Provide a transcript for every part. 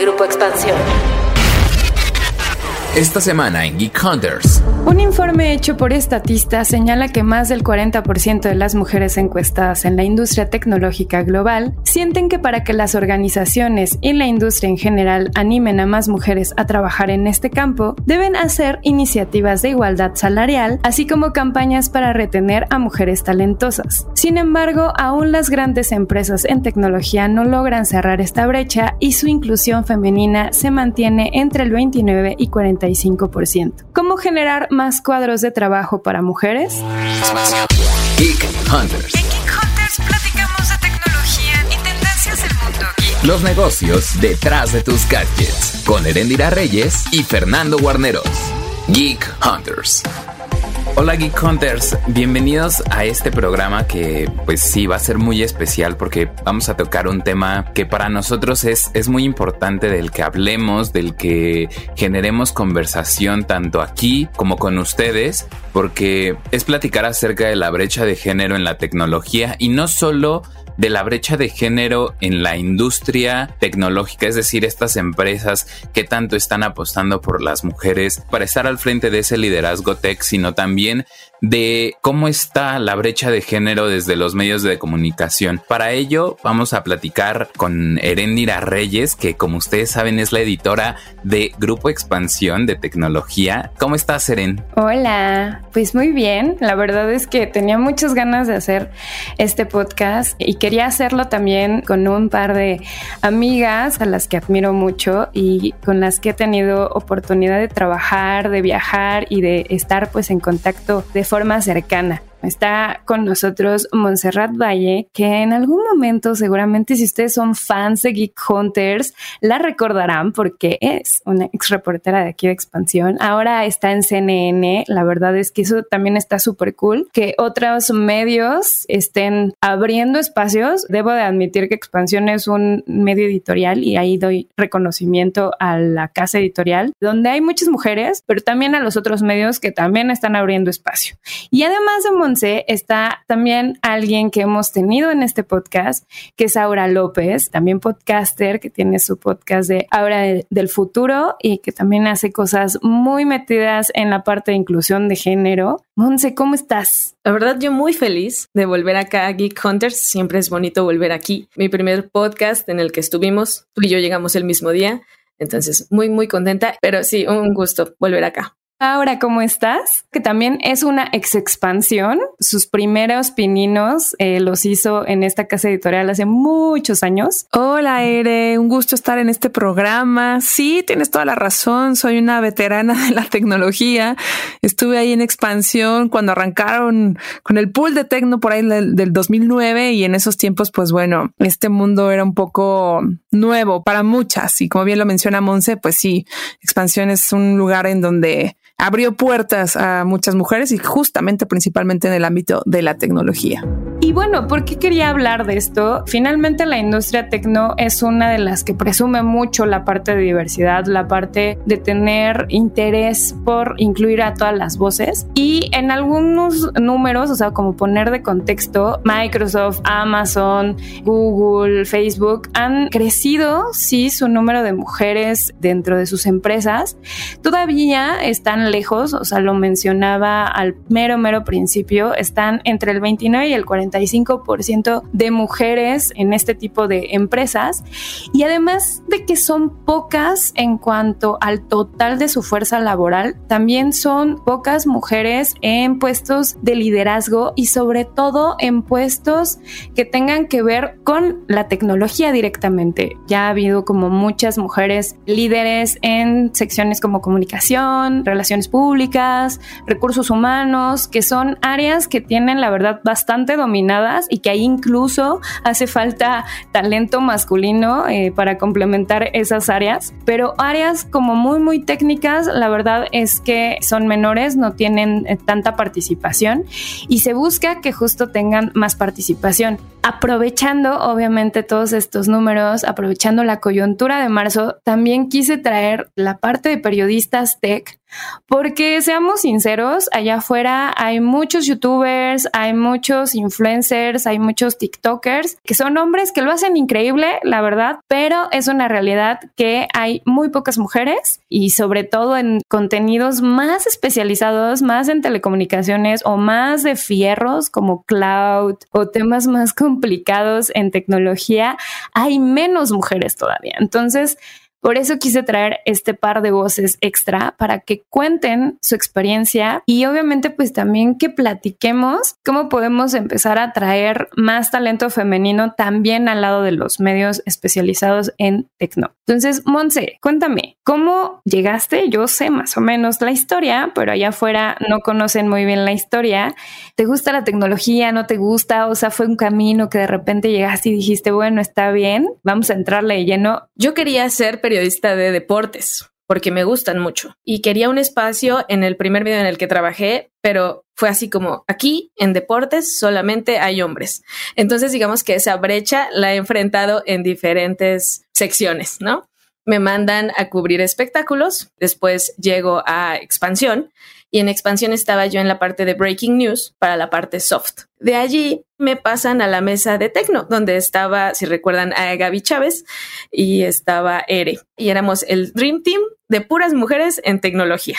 Grupo Expansión. Esta semana en Geek Hunters. Un informe hecho por Estatista señala que más del 40% de las mujeres encuestadas en la industria tecnológica global sienten que para que las organizaciones y la industria en general animen a más mujeres a trabajar en este campo, deben hacer iniciativas de igualdad salarial, así como campañas para retener a mujeres talentosas. Sin embargo, aún las grandes empresas en tecnología no logran cerrar esta brecha y su inclusión femenina se mantiene entre el 29 y 40 ¿Cómo generar más cuadros de trabajo para mujeres? Geek Hunters. En Geek Hunters platicamos de tecnología y tendencias del mundo geek. Los negocios detrás de tus gadgets. Con Erendira Reyes y Fernando Guarneros. Geek Hunters. Hola Geek Hunters, bienvenidos a este programa que pues sí va a ser muy especial porque vamos a tocar un tema que para nosotros es, es muy importante del que hablemos, del que generemos conversación tanto aquí como con ustedes, porque es platicar acerca de la brecha de género en la tecnología y no solo de la brecha de género en la industria tecnológica, es decir, estas empresas que tanto están apostando por las mujeres para estar al frente de ese liderazgo tech, sino también de cómo está la brecha de género desde los medios de comunicación. Para ello vamos a platicar con Erendira Reyes, que como ustedes saben es la editora de Grupo Expansión de Tecnología. ¿Cómo estás, Eren? Hola, pues muy bien. La verdad es que tenía muchas ganas de hacer este podcast y quería hacerlo también con un par de amigas a las que admiro mucho y con las que he tenido oportunidad de trabajar, de viajar y de estar pues en contacto de forma cercana. Está con nosotros Montserrat Valle, que en algún momento seguramente si ustedes son fans de Geek Hunters, la recordarán porque es una ex reportera de aquí de Expansión. Ahora está en CNN. La verdad es que eso también está súper cool. Que otros medios estén abriendo espacios. Debo de admitir que Expansión es un medio editorial y ahí doy reconocimiento a la casa editorial, donde hay muchas mujeres, pero también a los otros medios que también están abriendo espacio. Y además de está también alguien que hemos tenido en este podcast, que es Aura López, también podcaster, que tiene su podcast de Aura del Futuro y que también hace cosas muy metidas en la parte de inclusión de género. Monse, ¿cómo estás? La verdad, yo muy feliz de volver acá a Geek Hunters. Siempre es bonito volver aquí. Mi primer podcast en el que estuvimos, tú y yo llegamos el mismo día. Entonces, muy, muy contenta, pero sí, un gusto volver acá. Ahora, ¿cómo estás? Que también es una ex expansión. Sus primeros pininos eh, los hizo en esta casa editorial hace muchos años. Hola, Ere. Un gusto estar en este programa. Sí, tienes toda la razón. Soy una veterana de la tecnología. Estuve ahí en expansión cuando arrancaron con el pool de tecno por ahí del, del 2009 y en esos tiempos, pues bueno, este mundo era un poco nuevo para muchas. Y como bien lo menciona Monse, pues sí, expansión es un lugar en donde abrió puertas a muchas mujeres y justamente principalmente en el ámbito de la tecnología. Y bueno, ¿por qué quería hablar de esto? Finalmente la industria tecno es una de las que presume mucho la parte de diversidad, la parte de tener interés por incluir a todas las voces. Y en algunos números, o sea, como poner de contexto, Microsoft, Amazon, Google, Facebook han crecido, sí, su número de mujeres dentro de sus empresas. Todavía están lejos, o sea, lo mencionaba al mero, mero principio, están entre el 29 y el 45% de mujeres en este tipo de empresas y además de que son pocas en cuanto al total de su fuerza laboral, también son pocas mujeres en puestos de liderazgo y sobre todo en puestos que tengan que ver con la tecnología directamente. Ya ha habido como muchas mujeres líderes en secciones como comunicación, relaciones públicas, recursos humanos, que son áreas que tienen la verdad bastante y que ahí incluso hace falta talento masculino eh, para complementar esas áreas, pero áreas como muy muy técnicas, la verdad es que son menores, no tienen eh, tanta participación y se busca que justo tengan más participación. Aprovechando obviamente todos estos números, aprovechando la coyuntura de marzo, también quise traer la parte de periodistas tech Porque seamos sinceros, allá afuera hay muchos youtubers, hay muchos influencers, hay muchos TikTokers que son hombres que lo hacen increíble, la verdad, pero es una realidad que hay muy pocas mujeres y sobre todo en contenidos más especializados, más en telecomunicaciones o más de fierros como cloud o temas más complicados en tecnología, hay menos mujeres todavía. Entonces, por eso quise traer este par de voces extra para que cuenten su experiencia y obviamente pues también que platiquemos cómo podemos empezar a traer más talento femenino también al lado de los medios especializados en tecno. Entonces, Monse, cuéntame, ¿cómo llegaste? Yo sé más o menos la historia, pero allá afuera no conocen muy bien la historia. ¿Te gusta la tecnología? ¿No te gusta? O sea, fue un camino que de repente llegaste y dijiste, bueno, está bien, vamos a entrarle de lleno. Yo quería ser periodista de deportes porque me gustan mucho y quería un espacio en el primer video en el que trabajé, pero fue así como aquí en deportes solamente hay hombres. Entonces digamos que esa brecha la he enfrentado en diferentes secciones, ¿no? Me mandan a cubrir espectáculos, después llego a expansión y en expansión estaba yo en la parte de breaking news para la parte soft. De allí me pasan a la mesa de Tecno, donde estaba, si recuerdan, a Gaby Chávez y estaba Ere. Y éramos el Dream Team de puras mujeres en tecnología,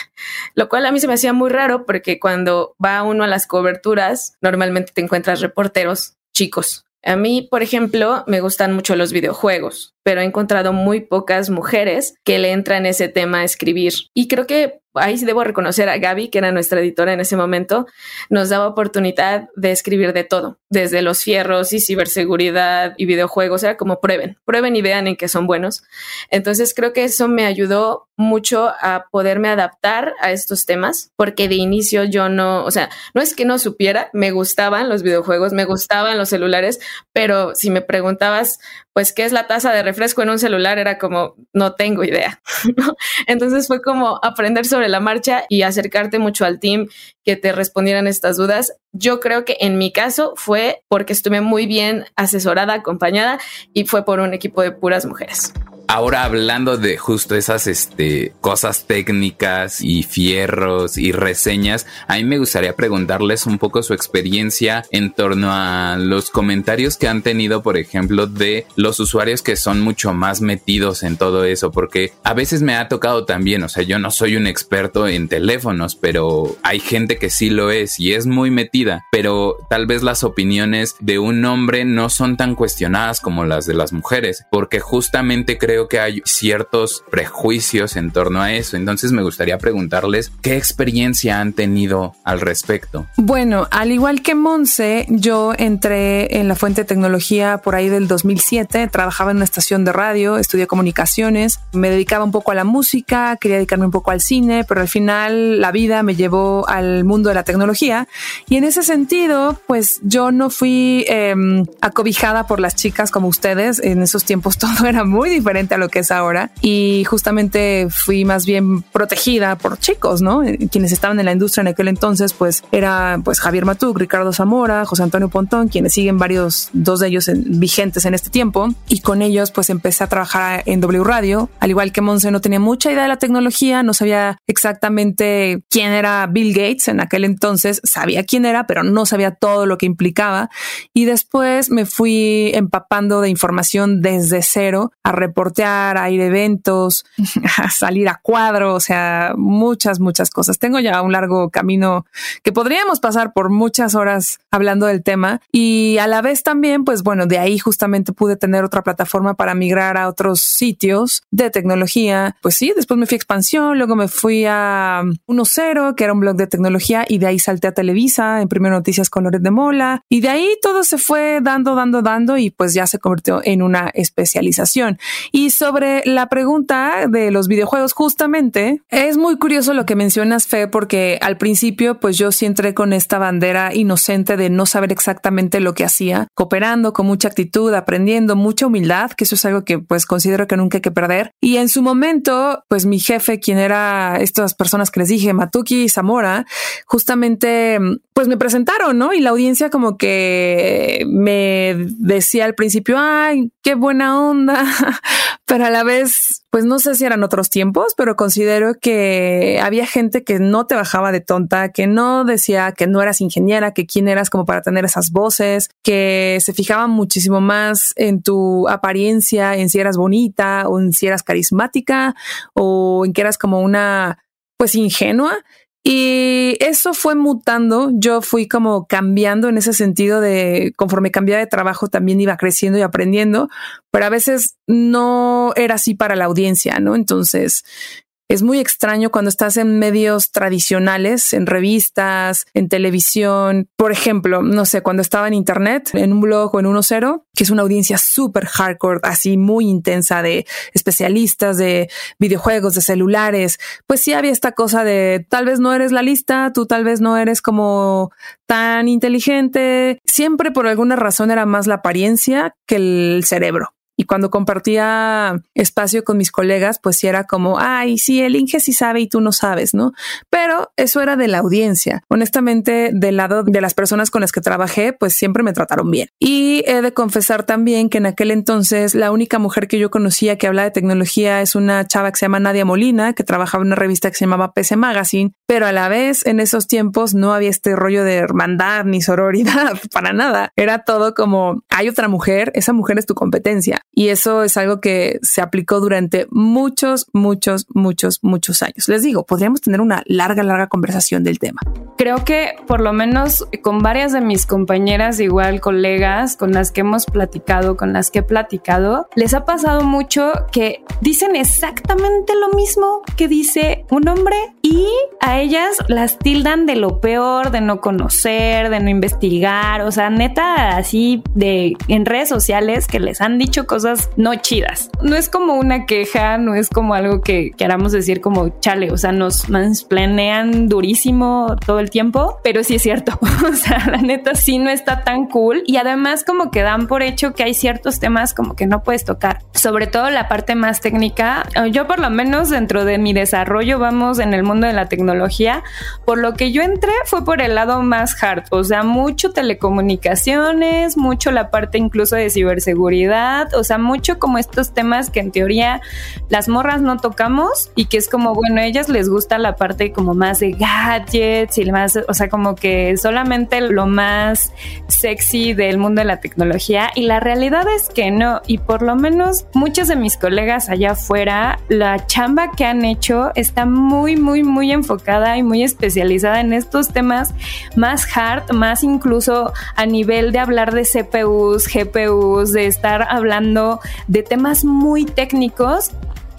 lo cual a mí se me hacía muy raro porque cuando va uno a las coberturas, normalmente te encuentras reporteros chicos. A mí, por ejemplo, me gustan mucho los videojuegos, pero he encontrado muy pocas mujeres que le entran ese tema a escribir. Y creo que ahí debo reconocer a Gaby, que era nuestra editora en ese momento, nos daba oportunidad de escribir de todo, desde los fierros y ciberseguridad y videojuegos, era como prueben, prueben y vean en qué son buenos. Entonces creo que eso me ayudó mucho a poderme adaptar a estos temas, porque de inicio yo no, o sea, no es que no supiera, me gustaban los videojuegos, me gustaban los celulares, pero si me preguntabas, pues, ¿qué es la tasa de refresco en un celular? Era como, no tengo idea. Entonces fue como aprender sobre la marcha y acercarte mucho al team que te respondieran estas dudas. Yo creo que en mi caso fue porque estuve muy bien asesorada, acompañada y fue por un equipo de puras mujeres. Ahora hablando de justo esas este, cosas técnicas y fierros y reseñas, a mí me gustaría preguntarles un poco su experiencia en torno a los comentarios que han tenido, por ejemplo, de los usuarios que son mucho más metidos en todo eso, porque a veces me ha tocado también, o sea, yo no soy un experto en teléfonos, pero hay gente que sí lo es y es muy metida, pero tal vez las opiniones de un hombre no son tan cuestionadas como las de las mujeres, porque justamente creo que hay ciertos prejuicios en torno a eso. Entonces me gustaría preguntarles qué experiencia han tenido al respecto. Bueno, al igual que Monse, yo entré en la fuente de tecnología por ahí del 2007, trabajaba en una estación de radio, estudié comunicaciones, me dedicaba un poco a la música, quería dedicarme un poco al cine, pero al final la vida me llevó al mundo de la tecnología. Y en ese sentido, pues yo no fui em, acobijada por las chicas como ustedes, en esos tiempos todo era muy diferente a lo que es ahora. Y justamente fui más bien protegida por chicos, ¿no? Quienes estaban en la industria en aquel entonces, pues era pues Javier Matuk, Ricardo Zamora, José Antonio Pontón, quienes siguen varios, dos de ellos vigentes en este tiempo. Y con ellos pues empecé a trabajar en W Radio. Al igual que Monse no tenía mucha idea de la tecnología, no sabía exactamente quién era Bill Gates en aquel entonces, sabía quién era, pero no sabía todo lo que implicaba. Y después me fui empapando de información desde cero a reportear a ir a eventos, a salir a cuadro, o sea, muchas, muchas cosas. Tengo ya un largo camino que podríamos pasar por muchas horas hablando del tema y a la vez también, pues bueno, de ahí justamente pude tener otra plataforma para migrar a otros sitios de tecnología. Pues sí, después me fui a Expansión, luego me fui a 1.0, que era un blog de tecnología y de ahí salté a Televisa en Primero Noticias con Loret de Mola y de ahí todo se fue dando, dando, dando y pues ya se convirtió en una especialización. Y sobre la pregunta de los videojuegos, justamente, es muy curioso lo que mencionas, Fe, porque al principio, pues yo sí entré con esta bandera inocente de no saber exactamente lo que hacía, cooperando con mucha actitud, aprendiendo, mucha humildad, que eso es algo que pues considero que nunca hay que perder. Y en su momento, pues mi jefe, quien era estas personas que les dije, Matuki y Zamora, justamente pues me presentaron, ¿no? Y la audiencia como que me decía al principio, ay, qué buena onda, pero a la vez, pues no sé si eran otros tiempos, pero considero que había gente que no te bajaba de tonta, que no decía que no eras ingeniera, que quién eras como para tener esas voces, que se fijaban muchísimo más en tu apariencia, en si eras bonita o en si eras carismática o en que eras como una pues ingenua y eso fue mutando. Yo fui como cambiando en ese sentido de conforme cambiaba de trabajo también iba creciendo y aprendiendo, pero a veces no era así para la audiencia, ¿no? Entonces es muy extraño cuando estás en medios tradicionales, en revistas, en televisión. Por ejemplo, no sé, cuando estaba en internet, en un blog o en 1.0, que es una audiencia súper hardcore, así muy intensa de especialistas de videojuegos, de celulares, pues sí había esta cosa de tal vez no eres la lista, tú tal vez no eres como tan inteligente. Siempre por alguna razón era más la apariencia que el cerebro. Y cuando compartía espacio con mis colegas, pues sí era como, ay, sí, el Inge sí sabe y tú no sabes, ¿no? Pero eso era de la audiencia. Honestamente, del lado de las personas con las que trabajé, pues siempre me trataron bien. Y he de confesar también que en aquel entonces la única mujer que yo conocía que habla de tecnología es una chava que se llama Nadia Molina, que trabajaba en una revista que se llamaba PC Magazine, pero a la vez en esos tiempos no había este rollo de hermandad ni sororidad para nada. Era todo como, hay otra mujer, esa mujer es tu competencia. Y eso es algo que se aplicó durante muchos, muchos, muchos, muchos años. Les digo, podríamos tener una larga, larga conversación del tema. Creo que por lo menos con varias de mis compañeras, igual colegas con las que hemos platicado, con las que he platicado, les ha pasado mucho que dicen exactamente lo mismo que dice un hombre y a ellas las tildan de lo peor, de no conocer, de no investigar, o sea, neta así de en redes sociales que les han dicho cosas no chidas. No es como una queja, no es como algo que queramos decir como chale, o sea, nos mansplanean durísimo todo el tiempo, pero sí es cierto. o sea, la neta sí no está tan cool y además como que dan por hecho que hay ciertos temas como que no puedes tocar, sobre todo la parte más técnica. Yo por lo menos dentro de mi desarrollo vamos en el mundo de la tecnología, por lo que yo entré fue por el lado más hard, o sea, mucho telecomunicaciones, mucho la parte incluso de ciberseguridad, o sea, mucho como estos temas que en teoría las morras no tocamos y que es como, bueno, a ellas les gusta la parte como más de gadgets y más, o sea, como que solamente lo más sexy del mundo de la tecnología y la realidad es que no y por lo menos muchos de mis colegas allá afuera, la chamba que han hecho está muy, muy, muy enfocada y muy especializada en estos temas más hard, más incluso a nivel de hablar de CPUs, GPUs, de estar hablando de temas muy técnicos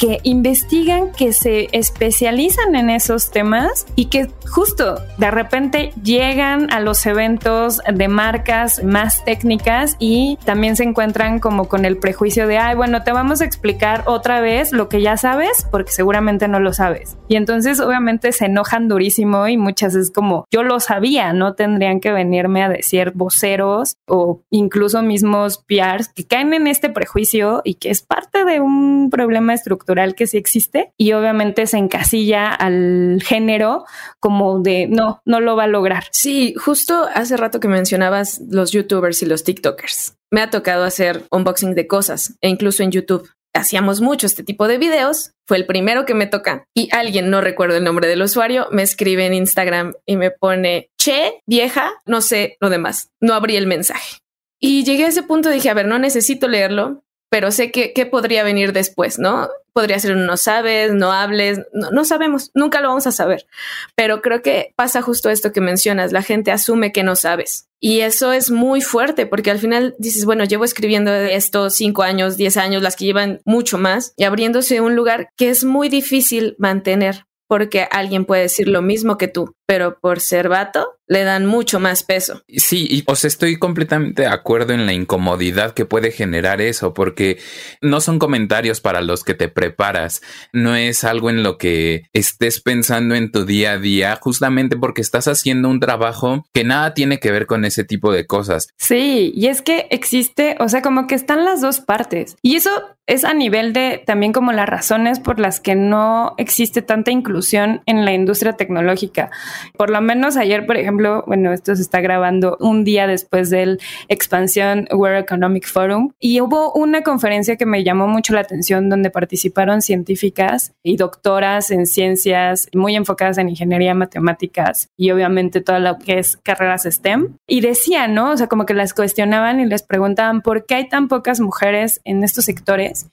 que investigan, que se especializan en esos temas y que justo de repente llegan a los eventos de marcas más técnicas y también se encuentran como con el prejuicio de, ay, bueno, te vamos a explicar otra vez lo que ya sabes porque seguramente no lo sabes. Y entonces obviamente se enojan durísimo y muchas es como, yo lo sabía, no tendrían que venirme a decir voceros o incluso mismos PRs que caen en este prejuicio y que es parte de un problema estructural que sí existe y obviamente se encasilla al género como de no, no lo va a lograr. Sí, justo hace rato que mencionabas los youtubers y los tiktokers. Me ha tocado hacer unboxing de cosas e incluso en YouTube. Hacíamos mucho este tipo de videos, fue el primero que me toca y alguien, no recuerdo el nombre del usuario, me escribe en Instagram y me pone, che, vieja, no sé lo demás, no abrí el mensaje. Y llegué a ese punto, dije, a ver, no necesito leerlo, pero sé que, qué podría venir después, ¿no? Podría ser un no sabes, no hables, no, no, sabemos, nunca lo vamos a saber. Pero creo que pasa justo esto que mencionas, la gente asume que no sabes. Y eso es muy fuerte porque al final dices, bueno, llevo escribiendo esto cinco años, diez años, las que llevan mucho más y abriéndose un lugar que es muy difícil mantener porque alguien puede decir lo mismo que tú, pero por ser vato le dan mucho más peso. Sí, y os estoy completamente de acuerdo en la incomodidad que puede generar eso, porque no son comentarios para los que te preparas, no es algo en lo que estés pensando en tu día a día, justamente porque estás haciendo un trabajo que nada tiene que ver con ese tipo de cosas. Sí, y es que existe, o sea, como que están las dos partes, y eso es a nivel de también como las razones por las que no existe tanta inclusión en la industria tecnológica, Por lo menos ayer, por ejemplo, bueno, esto se está grabando un día después del expansión World Economic Forum y hubo una conferencia que me llamó mucho la atención donde participaron científicas y doctoras en ciencias muy enfocadas en ingeniería, matemáticas y obviamente todo lo que es carreras STEM. Y decían, ¿no? O sea, como que las cuestionaban y les preguntaban por qué hay tan pocas mujeres en estos sectores.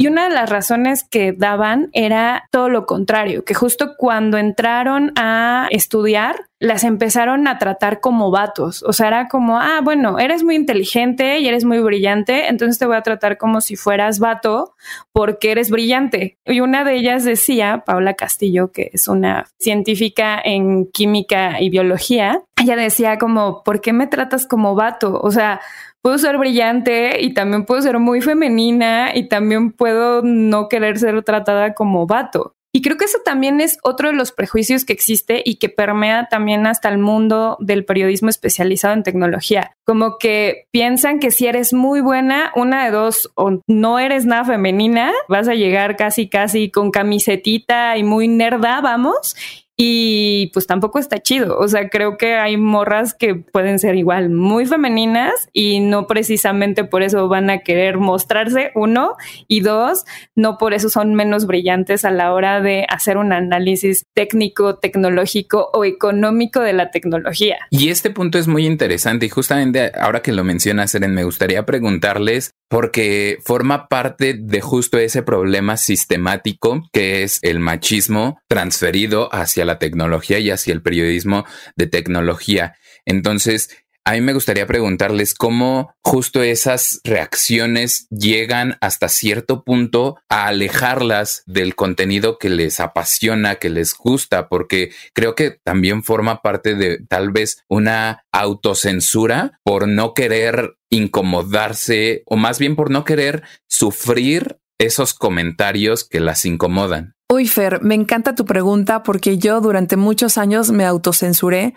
Y una de las razones que daban era todo lo contrario, que justo cuando entraron a estudiar, las empezaron a tratar como vatos. O sea, era como, ah, bueno, eres muy inteligente y eres muy brillante, entonces te voy a tratar como si fueras vato porque eres brillante. Y una de ellas decía, Paula Castillo, que es una científica en química y biología, ella decía como, ¿por qué me tratas como vato? O sea, puedo ser brillante y también puedo ser muy femenina y también puedo no querer ser tratada como vato. Y creo que eso también es otro de los prejuicios que existe y que permea también hasta el mundo del periodismo especializado en tecnología. Como que piensan que si eres muy buena, una de dos, o no eres nada femenina, vas a llegar casi, casi con camisetita y muy nerda, vamos, y pues tampoco está chido. O sea, creo que hay morras que pueden ser igual muy femeninas y no precisamente por eso van a querer mostrarse, uno, y dos, no por eso son menos brillantes a la hora de hacer un análisis técnico, tecnológico o económico de la tecnología. Y este punto es muy interesante y justamente ahora que lo mencionas, Eren, me gustaría preguntarles porque forma parte de justo ese problema sistemático que es el machismo transferido hacia la tecnología y hacia el periodismo de tecnología. Entonces, a mí me gustaría preguntarles cómo justo esas reacciones llegan hasta cierto punto a alejarlas del contenido que les apasiona, que les gusta, porque creo que también forma parte de tal vez una autocensura por no querer incomodarse o más bien por no querer sufrir esos comentarios que las incomodan. Uy, Fer, me encanta tu pregunta porque yo durante muchos años me autocensuré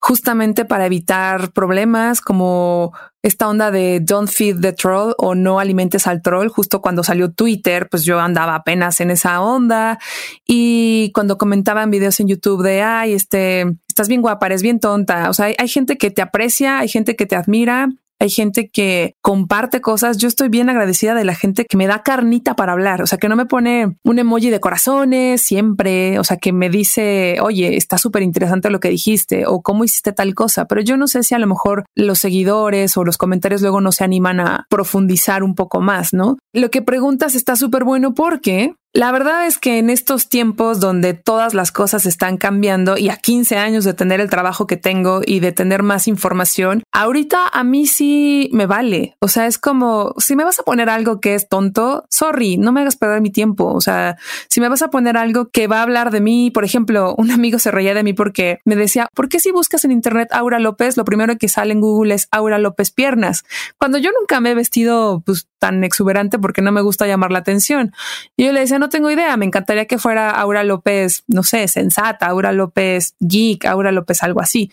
justamente para evitar problemas como esta onda de don't feed the troll o no alimentes al troll. Justo cuando salió Twitter, pues yo andaba apenas en esa onda y cuando comentaban videos en YouTube de ay, este estás bien guapa, eres bien tonta. O sea, hay, hay gente que te aprecia, hay gente que te admira hay gente que comparte cosas. Yo estoy bien agradecida de la gente que me da carnita para hablar, o sea, que no me pone un emoji de corazones siempre, o sea, que me dice, oye, está súper interesante lo que dijiste o cómo hiciste tal cosa, pero yo no sé si a lo mejor los seguidores o los comentarios luego no se animan a profundizar un poco más, ¿no? Lo que preguntas está súper bueno porque la verdad es que en estos tiempos donde todas las cosas están cambiando y a 15 años de tener el trabajo que tengo y de tener más información, ahorita a mí sí me vale. O sea, es como si me vas a poner algo que es tonto, sorry, no me hagas perder mi tiempo. O sea, si me vas a poner algo que va a hablar de mí, por ejemplo, un amigo se reía de mí porque me decía, ¿por qué si buscas en internet Aura López, lo primero que sale en Google es Aura López piernas? Cuando yo nunca me he vestido pues tan exuberante porque no me gusta llamar la atención. Y yo le decía, no tengo idea, me encantaría que fuera Aura López, no sé, sensata, Aura López geek, Aura López algo así.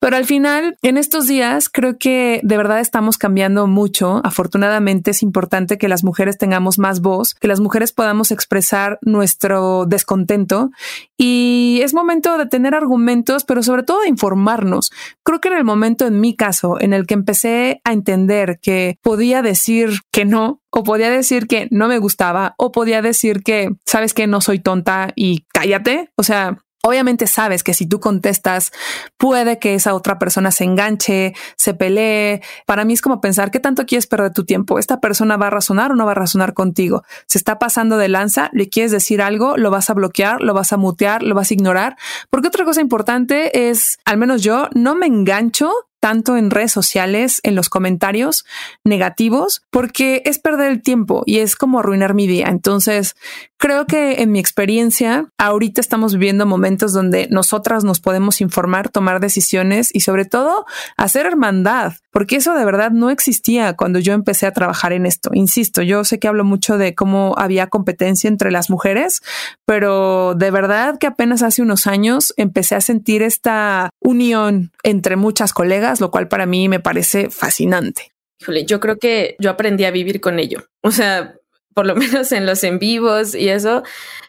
Pero al final, en estos días, creo que de verdad estamos cambiando mucho. Afortunadamente es importante que las mujeres tengamos más voz, que las mujeres podamos expresar nuestro descontento y es momento de tener argumentos, pero sobre todo de informarnos. Creo que en el momento, en mi caso, en el que empecé a entender que podía decir que no, o podía decir que no me gustaba, o podía decir que, sabes que no soy tonta y cállate. O sea, Obviamente sabes que si tú contestas, puede que esa otra persona se enganche, se pelee. Para mí es como pensar qué tanto quieres perder tu tiempo. Esta persona va a razonar o no va a razonar contigo. Se está pasando de lanza, le quieres decir algo, lo vas a bloquear, lo vas a mutear, lo vas a ignorar. Porque otra cosa importante es, al menos yo, no me engancho tanto en redes sociales, en los comentarios negativos, porque es perder el tiempo y es como arruinar mi día. Entonces, creo que en mi experiencia, ahorita estamos viviendo momentos donde nosotras nos podemos informar, tomar decisiones y sobre todo hacer hermandad, porque eso de verdad no existía cuando yo empecé a trabajar en esto. Insisto, yo sé que hablo mucho de cómo había competencia entre las mujeres, pero de verdad que apenas hace unos años empecé a sentir esta unión entre muchas colegas, lo cual para mí me parece fascinante. Híjole, yo creo que yo aprendí a vivir con ello. O sea, por lo menos en los en vivos y eso,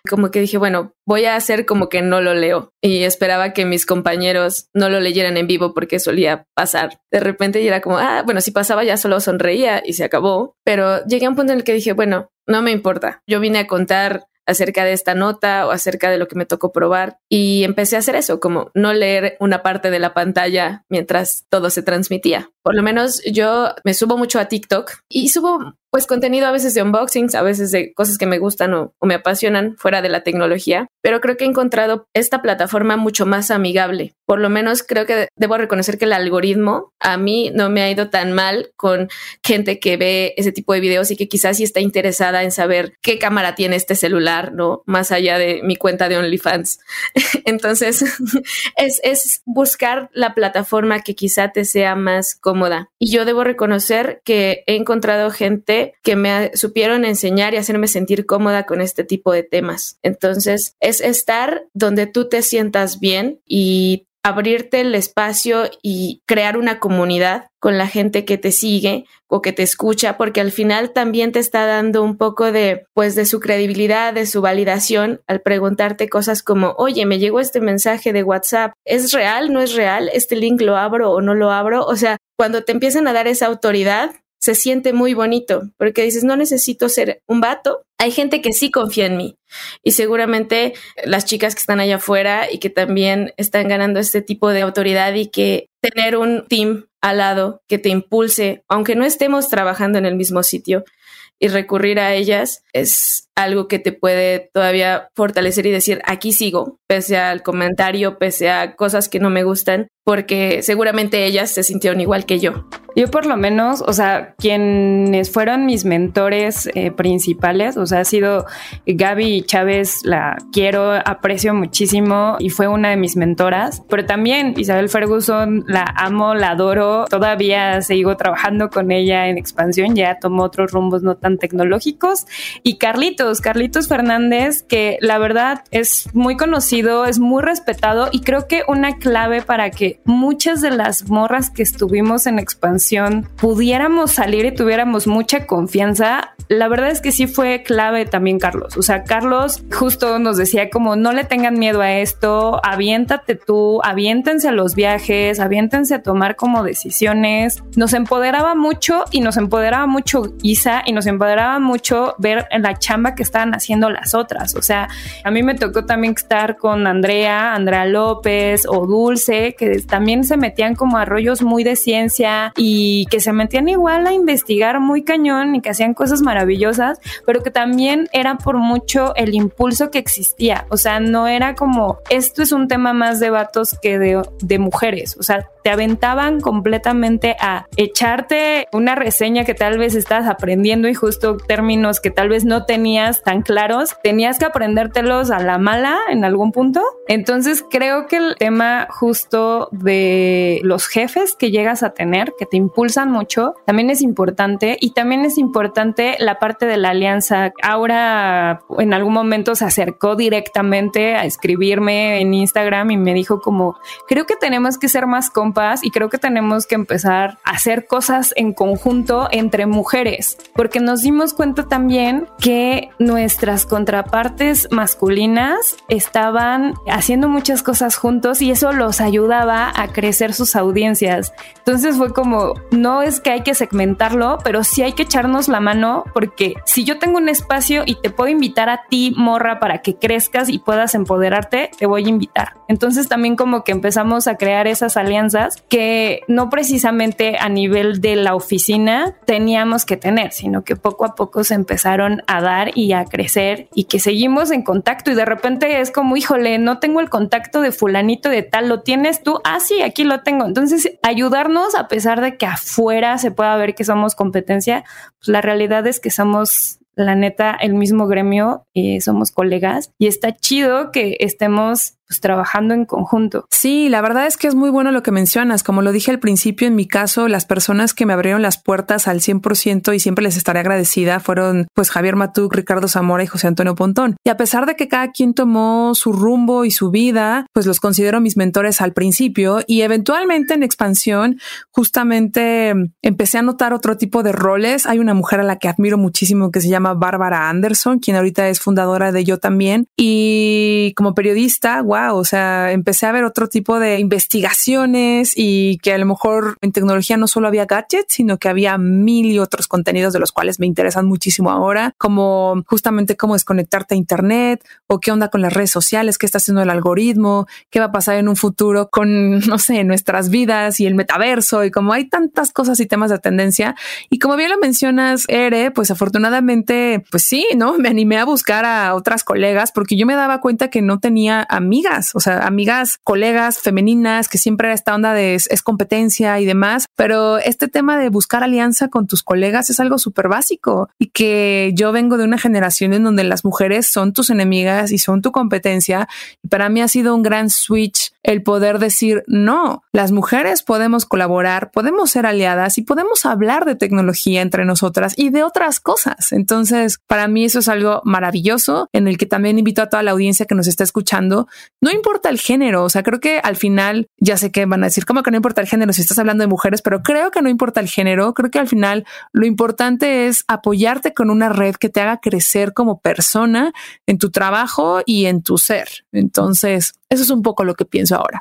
como que dije, bueno, voy a hacer como que no lo leo y esperaba que mis compañeros no lo leyeran en vivo porque solía pasar. De repente y era como, ah, bueno, si pasaba ya solo sonreía y se acabó, pero llegué a un punto en el que dije, bueno, no me importa. Yo vine a contar acerca de esta nota o acerca de lo que me tocó probar y empecé a hacer eso, como no leer una parte de la pantalla mientras todo se transmitía. Por lo menos yo me subo mucho a TikTok y subo pues contenido a veces de unboxings, a veces de cosas que me gustan o, me apasionan fuera de la tecnología, pero creo que he encontrado esta plataforma mucho más amigable. Por lo menos creo que debo reconocer que el algoritmo a mí no me ha ido tan mal con gente que ve ese tipo de videos y que quizás sí está interesada en saber qué cámara tiene este celular, ¿no? Más allá de mi cuenta de OnlyFans. Entonces, es, es buscar la plataforma que quizá te sea más cómoda. Y yo debo reconocer que he encontrado gente que me supieron enseñar y hacerme sentir cómoda con este tipo de temas. Entonces, es estar donde tú te sientas bien y abrirte el espacio y crear una comunidad con la gente que te sigue o que te escucha, porque al final también te está dando un poco de, pues, de su credibilidad, de su validación al preguntarte cosas como, oye, me llegó este mensaje de WhatsApp, ¿es real? ¿No es real? ¿Este link lo abro o no lo abro? O sea, cuando te empiezan a dar esa autoridad, se siente muy bonito, porque dices, no necesito ser un vato. Hay gente que sí confía en mí y seguramente las chicas que están allá afuera y que también están ganando este tipo de autoridad y que tener un team al lado que te impulse, aunque no estemos trabajando en el mismo sitio, y recurrir a ellas es algo que te puede todavía fortalecer y decir, aquí sigo, pese al comentario, pese a cosas que no me gustan, porque seguramente ellas se sintieron igual que yo. Yo por lo menos, o sea, quienes fueron mis mentores eh, principales, o sea, ha sido Gaby Chávez, la quiero, aprecio muchísimo y fue una de mis mentoras, pero también Isabel Ferguson, la amo, la adoro, todavía sigo trabajando con ella en expansión, ya tomó otros rumbos no tan tecnológicos y Carlitos, Carlitos Fernández, que la verdad es muy conocido, es muy respetado y creo que una clave para que muchas de las morras que estuvimos en expansión pudiéramos salir y tuviéramos mucha confianza, la verdad es que sí fue clave también Carlos. O sea, Carlos justo nos decía como no le tengan miedo a esto, aviéntate tú, aviéntense a los viajes, aviéntense a tomar como decisiones. Nos empoderaba mucho y nos empoderaba mucho Isa y nos empoderaba mucho ver la chamba que estaban haciendo las otras. O sea, a mí me tocó también estar con Andrea, Andrea López o Dulce, que también se metían como a rollos muy de ciencia y que se metían igual a investigar muy cañón y que hacían cosas maravillosas, pero que también era por mucho el impulso que existía. O sea, no era como esto es un tema más de vatos que de, de mujeres. O sea, te aventaban completamente a echarte una reseña que tal vez estás aprendiendo y justo términos que tal vez no tenías tan claros, tenías que aprendértelos a la mala en algún punto. Entonces creo que el tema justo de los jefes que llegas a tener, que te impulsan mucho, también es importante y también es importante la parte de la alianza. Aura en algún momento se acercó directamente a escribirme en Instagram y me dijo como, creo que tenemos que ser más compas y creo que tenemos que empezar a hacer cosas en conjunto entre mujeres, porque nos dimos cuenta también que nuestras contrapartes masculinas estaban haciendo muchas cosas juntos y eso los ayudaba a crecer sus audiencias. Entonces fue como, no es que hay que segmentarlo, pero sí hay que echarnos la mano porque si yo tengo un espacio y te puedo invitar a ti, morra, para que crezcas y puedas empoderarte, te voy a invitar. Entonces también como que empezamos a crear esas alianzas que no precisamente a nivel de la oficina teníamos que tener, sino que poco a poco se empezaron a dar y a crecer y que seguimos en contacto y de repente es como, híjole, no tengo el contacto de fulanito de tal, ¿lo tienes tú? Ah, sí, aquí lo tengo. Entonces ayudarnos a pesar de que afuera se pueda ver que somos competencia, pues la realidad es que somos la neta el mismo gremio y somos colegas y está chido que estemos pues trabajando en conjunto. Sí, la verdad es que es muy bueno lo que mencionas. Como lo dije al principio, en mi caso, las personas que me abrieron las puertas al 100% y siempre les estaré agradecida fueron pues Javier Matuk, Ricardo Zamora y José Antonio Pontón. Y a pesar de que cada quien tomó su rumbo y su vida, pues los considero mis mentores al principio y eventualmente en expansión justamente empecé a notar otro tipo de roles. Hay una mujer a la que admiro muchísimo que se llama Bárbara Anderson, quien ahorita es fundadora de Yo también. Y como periodista, wow, o sea, empecé a ver otro tipo de investigaciones y que a lo mejor en tecnología no solo había gadgets, sino que había mil y otros contenidos de los cuales me interesan muchísimo ahora, como justamente cómo desconectarte a Internet o qué onda con las redes sociales, qué está haciendo el algoritmo, qué va a pasar en un futuro con, no sé, nuestras vidas y el metaverso y como hay tantas cosas y temas de tendencia. Y como bien lo mencionas, Ere, pues afortunadamente, pues sí, ¿no? Me animé a buscar a otras colegas porque yo me daba cuenta que no tenía amigas, o sea, amigas, colegas femeninas, que siempre era esta onda de es, es competencia y demás. Pero este tema de buscar alianza con tus colegas es algo súper básico y que yo vengo de una generación en donde las mujeres son tus enemigas y son tu competencia. Y para mí ha sido un gran switch el poder decir, no, las mujeres podemos colaborar, podemos ser aliadas y podemos hablar de tecnología entre nosotras y de otras cosas. Entonces, para mí eso es algo maravilloso en el que también invito a toda la audiencia que nos está escuchando. No importa el género, o sea, creo que al final, ya sé que van a decir, ¿cómo que no importa el género si estás hablando de mujeres? Pero creo que no importa el género, creo que al final lo importante es apoyarte con una red que te haga crecer como persona en tu trabajo y en tu ser. Entonces, eso es un poco lo que pienso ahora.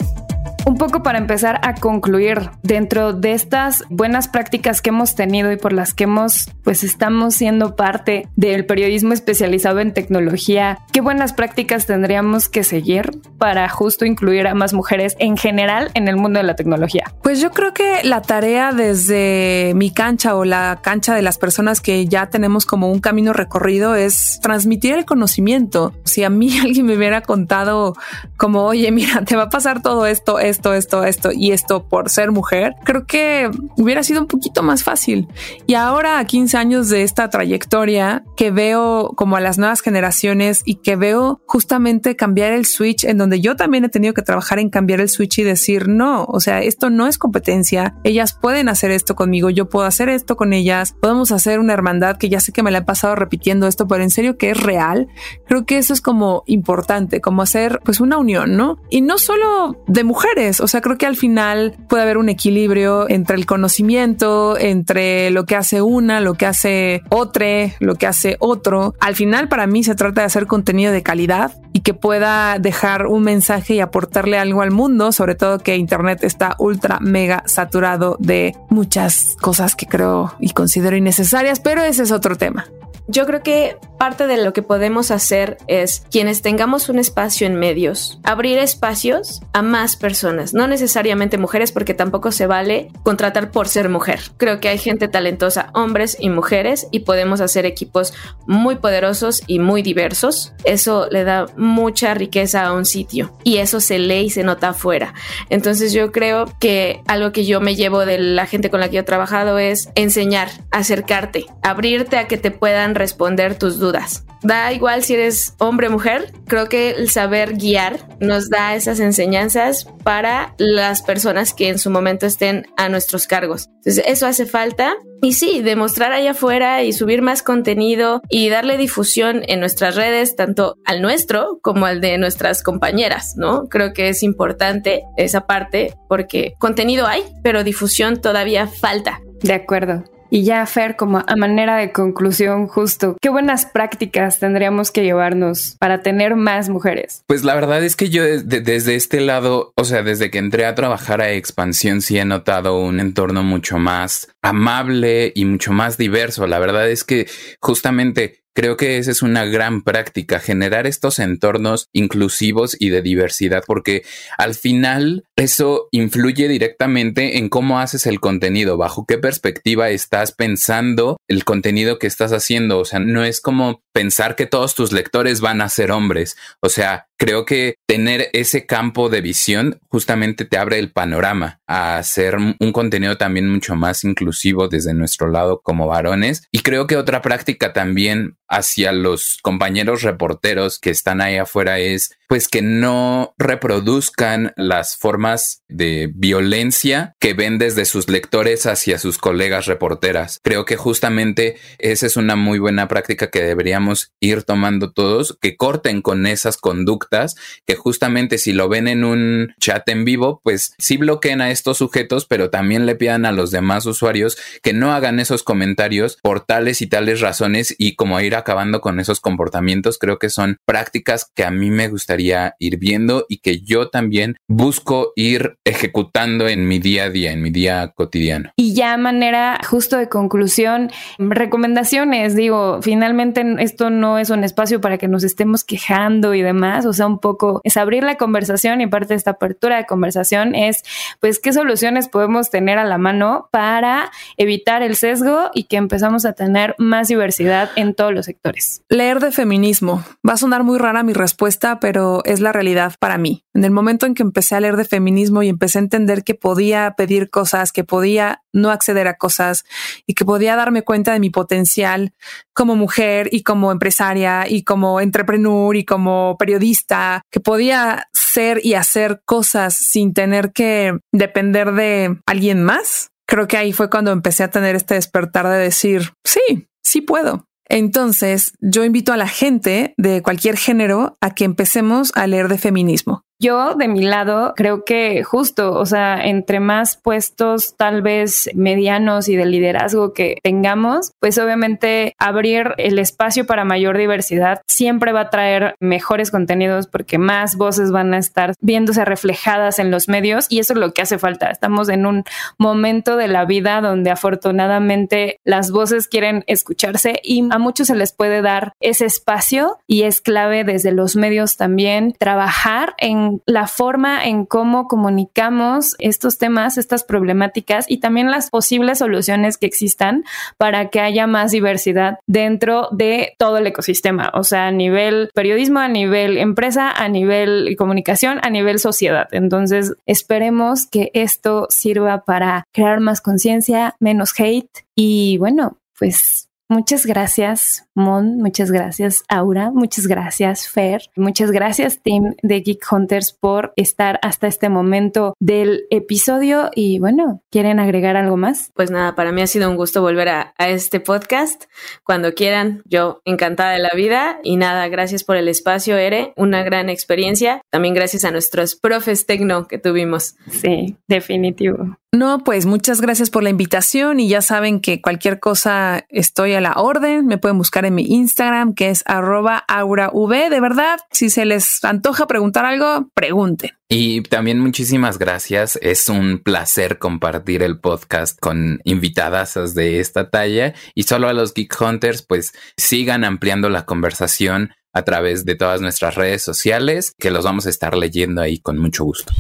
Un poco para empezar a concluir dentro de estas buenas prácticas que hemos tenido y por las que hemos, pues estamos siendo parte del periodismo especializado en tecnología, ¿qué buenas prácticas tendríamos que seguir para justo incluir a más mujeres en general en el mundo de la tecnología? Pues yo creo que la tarea desde mi cancha o la cancha de las personas que ya tenemos como un camino recorrido es transmitir el conocimiento. Si a mí alguien me hubiera contado como, oye, mira, te va a pasar todo esto, esto, esto, esto y esto por ser mujer, creo que hubiera sido un poquito más fácil. Y ahora a 15 años de esta trayectoria que veo como a las nuevas generaciones y que veo justamente cambiar el switch en donde yo también he tenido que trabajar en cambiar el switch y decir no, o sea, esto no es competencia, ellas pueden hacer esto conmigo, yo puedo hacer esto con ellas, podemos hacer una hermandad que ya sé que me la he pasado repitiendo esto, pero en serio que es real. Creo que eso es como importante, como hacer pues una unión, ¿no? Y no solo de mujeres, o sea, creo que al final puede haber un equilibrio entre el conocimiento, entre lo que hace una, lo que hace otra, lo que hace otro. Al final para mí se trata de hacer contenido de calidad y que pueda dejar un mensaje y aportarle algo al mundo, sobre todo que Internet está ultra mega saturado de muchas cosas que creo y considero innecesarias, pero ese es otro tema. Yo creo que parte de lo que podemos hacer es quienes tengamos un espacio en medios, abrir espacios a más personas, no necesariamente mujeres porque tampoco se vale contratar por ser mujer. Creo que hay gente talentosa, hombres y mujeres, y podemos hacer equipos muy poderosos y muy diversos. Eso le da mucha riqueza a un sitio y eso se lee y se nota afuera. Entonces yo creo que algo que yo me llevo de la gente con la que yo he trabajado es enseñar, acercarte, abrirte a que te puedan responder tus dudas. Da igual si eres hombre o mujer, creo que el saber guiar nos da esas enseñanzas para las personas que en su momento estén a nuestros cargos. Entonces, eso hace falta. Y sí, demostrar allá afuera y subir más contenido y darle difusión en nuestras redes, tanto al nuestro como al de nuestras compañeras, ¿no? Creo que es importante esa parte porque contenido hay, pero difusión todavía falta. De acuerdo. Y ya, Fer, como a manera de conclusión, justo, ¿qué buenas prácticas tendríamos que llevarnos para tener más mujeres? Pues la verdad es que yo desde este lado, o sea, desde que entré a trabajar a Expansión, sí he notado un entorno mucho más amable y mucho más diverso. La verdad es que justamente Creo que esa es una gran práctica, generar estos entornos inclusivos y de diversidad, porque al final eso influye directamente en cómo haces el contenido, bajo qué perspectiva estás pensando el contenido que estás haciendo. O sea, no es como pensar que todos tus lectores van a ser hombres. O sea, creo que tener ese campo de visión justamente te abre el panorama a hacer un contenido también mucho más inclusivo desde nuestro lado como varones. Y creo que otra práctica también hacia los compañeros reporteros que están ahí afuera es pues que no reproduzcan las formas de violencia que ven desde sus lectores hacia sus colegas reporteras. Creo que justamente esa es una muy buena práctica que deberíamos ir tomando todos, que corten con esas conductas, que justamente si lo ven en un chat en vivo, pues sí bloqueen a estos sujetos, pero también le pidan a los demás usuarios que no hagan esos comentarios por tales y tales razones y como ir acabando con esos comportamientos, creo que son prácticas que a mí me gustaría ir viendo y que yo también busco ir ejecutando en mi día a día, en mi día cotidiano. Y ya manera justo de conclusión, recomendaciones, digo, finalmente esto no es un espacio para que nos estemos quejando y demás, o sea, un poco es abrir la conversación y parte de esta apertura de conversación es pues qué soluciones podemos tener a la mano para evitar el sesgo y que empezamos a tener más diversidad en todos los sectores. Leer de feminismo. Va a sonar muy rara mi respuesta, pero es la realidad para mí. En el momento en que empecé a leer de feminismo y empecé a entender que podía pedir cosas, que podía no acceder a cosas y que podía darme cuenta de mi potencial como mujer y como empresaria y como entrepreneur y como periodista, que podía ser y hacer cosas sin tener que depender de alguien más. Creo que ahí fue cuando empecé a tener este despertar de decir, sí, sí puedo. Entonces, yo invito a la gente de cualquier género a que empecemos a leer de feminismo. Yo, de mi lado, creo que justo, o sea, entre más puestos tal vez medianos y de liderazgo que tengamos, pues obviamente abrir el espacio para mayor diversidad siempre va a traer mejores contenidos porque más voces van a estar viéndose reflejadas en los medios y eso es lo que hace falta. Estamos en un momento de la vida donde afortunadamente las voces quieren escucharse y a muchos se les puede dar ese espacio y es clave desde los medios también trabajar en la forma en cómo comunicamos estos temas, estas problemáticas y también las posibles soluciones que existan para que haya más diversidad dentro de todo el ecosistema, o sea, a nivel periodismo, a nivel empresa, a nivel comunicación, a nivel sociedad. Entonces, esperemos que esto sirva para crear más conciencia, menos hate y bueno, pues Muchas gracias, Mon. Muchas gracias, Aura. Muchas gracias, Fer. Muchas gracias, team de Geek Hunters, por estar hasta este momento del episodio. Y bueno, ¿quieren agregar algo más? Pues nada, para mí ha sido un gusto volver a, a este podcast. Cuando quieran, yo encantada de la vida. Y nada, gracias por el espacio, Ere. Una gran experiencia. También gracias a nuestros profes tecno que tuvimos. Sí, definitivo. No, pues muchas gracias por la invitación y ya saben que cualquier cosa estoy a la orden. Me pueden buscar en mi Instagram que es arroba aurav. De verdad, si se les antoja preguntar algo, pregunten. Y también muchísimas gracias. Es un placer compartir el podcast con invitadas de esta talla y solo a los Geek Hunters, pues sigan ampliando la conversación a través de todas nuestras redes sociales, que los vamos a estar leyendo ahí con mucho gusto.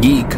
Geek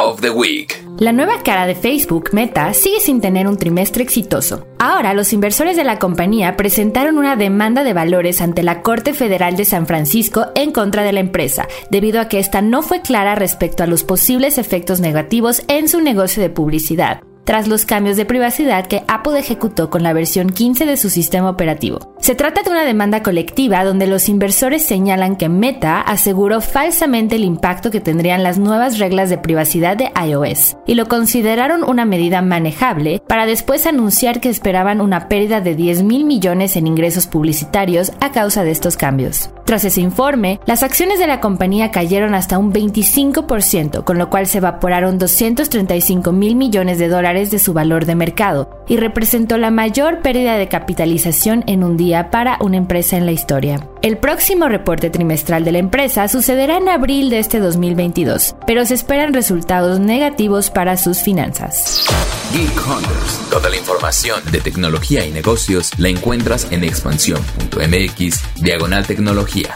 of the Week. La nueva cara de Facebook, Meta, sigue sin tener un trimestre exitoso. Ahora, los inversores de la compañía presentaron una demanda de valores ante la Corte Federal de San Francisco en contra de la empresa, debido a que esta no fue clara respecto a los posibles efectos negativos en su negocio de publicidad tras los cambios de privacidad que Apple ejecutó con la versión 15 de su sistema operativo. Se trata de una demanda colectiva donde los inversores señalan que Meta aseguró falsamente el impacto que tendrían las nuevas reglas de privacidad de iOS y lo consideraron una medida manejable para después anunciar que esperaban una pérdida de 10 mil millones en ingresos publicitarios a causa de estos cambios. Tras ese informe, las acciones de la compañía cayeron hasta un 25%, con lo cual se evaporaron 235 mil millones de dólares de su valor de mercado y representó la mayor pérdida de capitalización en un día para una empresa en la historia. El próximo reporte trimestral de la empresa sucederá en abril de este 2022, pero se esperan resultados negativos para sus finanzas. Geek Hunters. Toda la información de tecnología y negocios la encuentras en expansión.mx diagonal tecnología.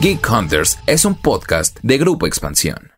Geek Hunters es un podcast de Grupo Expansión.